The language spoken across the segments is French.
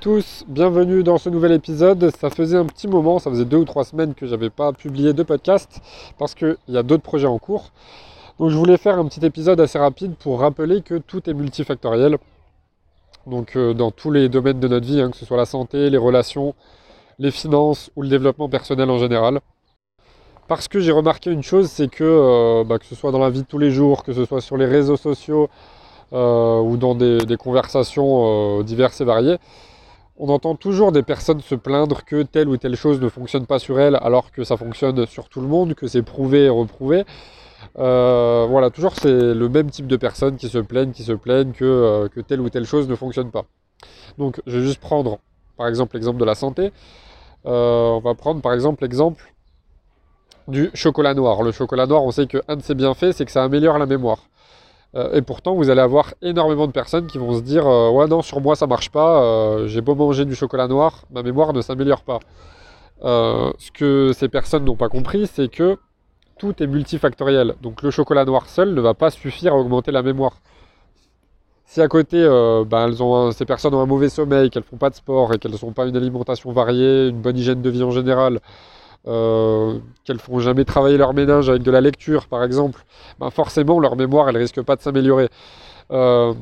tous, bienvenue dans ce nouvel épisode. Ça faisait un petit moment, ça faisait deux ou trois semaines que j'avais pas publié de podcast parce qu'il y a d'autres projets en cours. Donc je voulais faire un petit épisode assez rapide pour rappeler que tout est multifactoriel. Donc euh, dans tous les domaines de notre vie, hein, que ce soit la santé, les relations, les finances ou le développement personnel en général. Parce que j'ai remarqué une chose, c'est que euh, bah, que ce soit dans la vie de tous les jours, que ce soit sur les réseaux sociaux euh, ou dans des conversations diverses et variées, on entend toujours des personnes se plaindre que telle ou telle chose ne fonctionne pas sur elles alors que ça fonctionne sur tout le monde, que c'est prouvé et reprouvé. Euh, voilà, toujours c'est le même type de personnes qui se plaignent, qui se plaignent que, euh, que, telle ou telle chose ne fonctionne pas. Donc je vais juste prendre par exemple l'exemple de la santé. Euh, on va prendre par exemple l'exemple du chocolat noir. Le chocolat noir, on sait qu'un de ses bienfaits, c'est que ça améliore la mémoire. Euh, et pourtant, vous allez avoir énormément de personnes qui vont se dire euh, Ouais, non, sur moi ça marche pas, euh, j'ai beau manger du chocolat noir, ma mémoire ne s'améliore pas. ce que ces personnes n'ont pas compris, c'est que tout est multifactoriel. Donc le chocolat noir seul ne va pas suffire à augmenter la mémoire. Si à côté, ben, elles ont ces personnes ont un mauvais sommeil, qu'elles font pas de sport et qu'elles n'ont pas une alimentation variée, une bonne hygiène de vie en général, euh, qu'elles font jamais travailler leur ménage avec de la lecture, par exemple, ben forcément leur mémoire, elle risque pas de s'améliorer. Euh,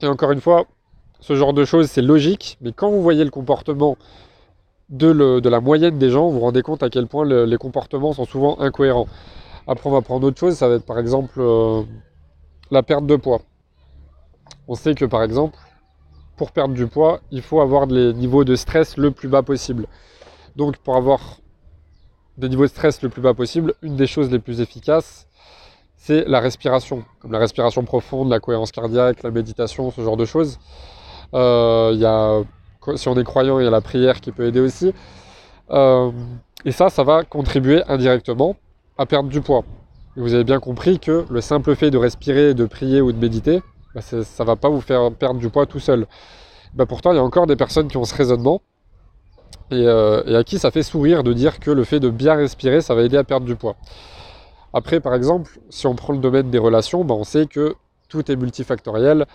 et encore une fois, ce genre de choses, c'est logique, mais quand vous voyez le comportement de, la moyenne des gens, vous vous rendez compte à quel point les comportements sont souvent incohérents. Après, on va prendre autre chose, ça va être par exemple euh, la perte de poids. On sait que par exemple, pour perdre du poids, il faut avoir les niveaux de stress le plus bas possible. Donc pour avoir des niveaux de stress le plus bas possible, une des choses les plus efficaces, c'est la respiration, comme la respiration profonde, la cohérence cardiaque, la méditation, ce genre de choses. Euh, y a, si on est croyant, il y a la prière qui peut aider aussi. Euh, et ça, ça va contribuer indirectement à perdre du poids. vous avez bien compris que le simple fait de respirer, de prier ou de méditer, bah, ça ne va pas vous faire perdre du poids tout seul. Bah, pourtant, il y a encore des personnes qui ont ce raisonnement euh, et, à qui ça fait sourire de dire que le fait de bien respirer, ça va aider à perdre du poids. Après, par exemple, si on prend le domaine des relations, ben, on sait que tout est multifactoriel.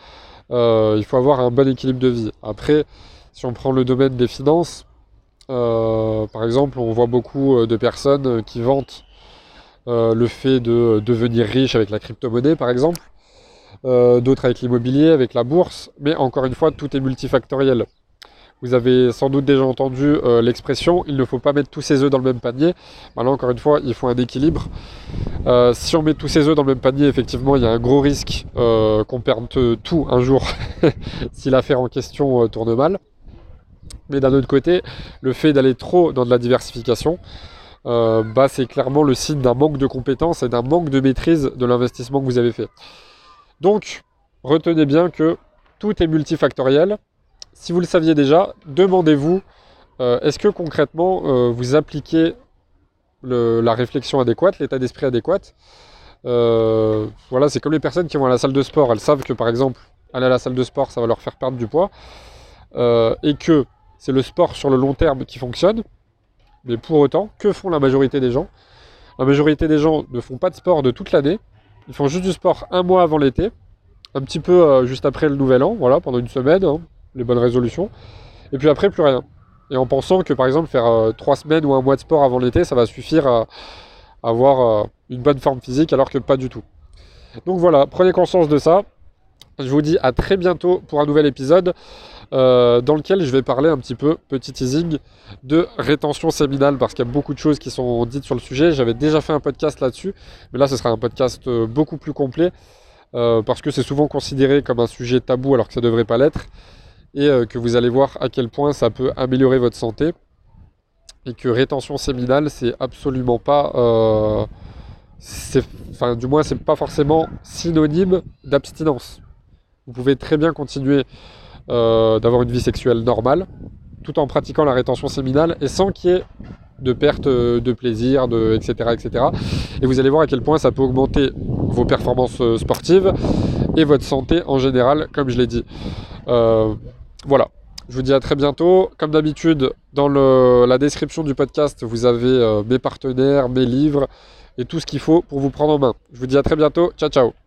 Euh, il faut avoir un bon équilibre de vie. Après, si on prend le domaine des finances, euh, par exemple, on voit beaucoup de personnes qui vantent le fait de devenir riche avec la crypto-monnaie, par exemple. D'autres avec l'immobilier, avec la bourse. Mais encore une fois, tout est multifactoriel. Vous avez sans doute déjà entendu euh, l'expression il ne faut pas mettre tous ses œufs dans le même panier. Maintenant, encore une fois, il faut un équilibre. Euh, si on met tous ses œufs dans le même panier, effectivement, il y a un gros risque euh, qu'on perde tout un jour si l'affaire en question tourne mal. Mais d'un autre côté, le fait d'aller trop dans de la diversification, bah, c'est clairement le signe d'un manque de compétences et d'un manque de maîtrise de l'investissement que vous avez fait. Donc, retenez bien que tout est multifactoriel si vous le saviez déjà, demandez-vous euh, est-ce que concrètement euh, vous appliquez la réflexion adéquate, l'état d'esprit adéquat euh, Voilà, c'est comme les personnes qui vont à la salle de sport. Elles savent que par exemple, aller à la salle de sport, ça va leur faire perdre du poids. et que c'est le sport sur le long terme qui fonctionne. Mais pour autant, que font la majorité des gens? La majorité des gens ne font pas de sport de toute l'année. Ils font juste du sport un mois avant l'été, un petit peu juste après le nouvel an, voilà, pendant une semaine, hein les bonnes résolutions. Et puis après, plus rien. Et en pensant que par exemple faire euh, trois semaines ou un mois de sport avant l'été, ça va suffire à, avoir euh, une bonne forme physique, alors que pas du tout. Donc voilà, prenez conscience de ça. Je vous dis à très bientôt pour un nouvel épisode euh, dans lequel je vais parler un petit peu, petit teasing, de rétention séminale parce qu'il y a beaucoup de choses qui sont dites sur le sujet. J'avais déjà fait un podcast là-dessus, mais là ce sera un podcast beaucoup plus complet parce que c'est souvent considéré comme un sujet tabou alors que ça ne devrait pas l'être et euh, que vous allez voir à quel point ça peut améliorer votre santé et que rétention séminale c'est absolument pas euh, enfin du moins c'est pas forcément synonyme d'abstinence vous pouvez très bien continuer euh, d'avoir une vie sexuelle normale tout en pratiquant la rétention séminale et sans qu'il y ait de perte de plaisir, de, etc., etc. Et vous allez voir à quel point ça peut augmenter vos performances sportives et votre santé en général, comme je l'ai dit. Voilà. Je vous dis à très bientôt. Comme d'habitude, dans la description du podcast, vous avez euh, mes partenaires, mes livres et tout ce qu'il faut pour vous prendre en main. Je vous dis à très bientôt. Ciao, ciao.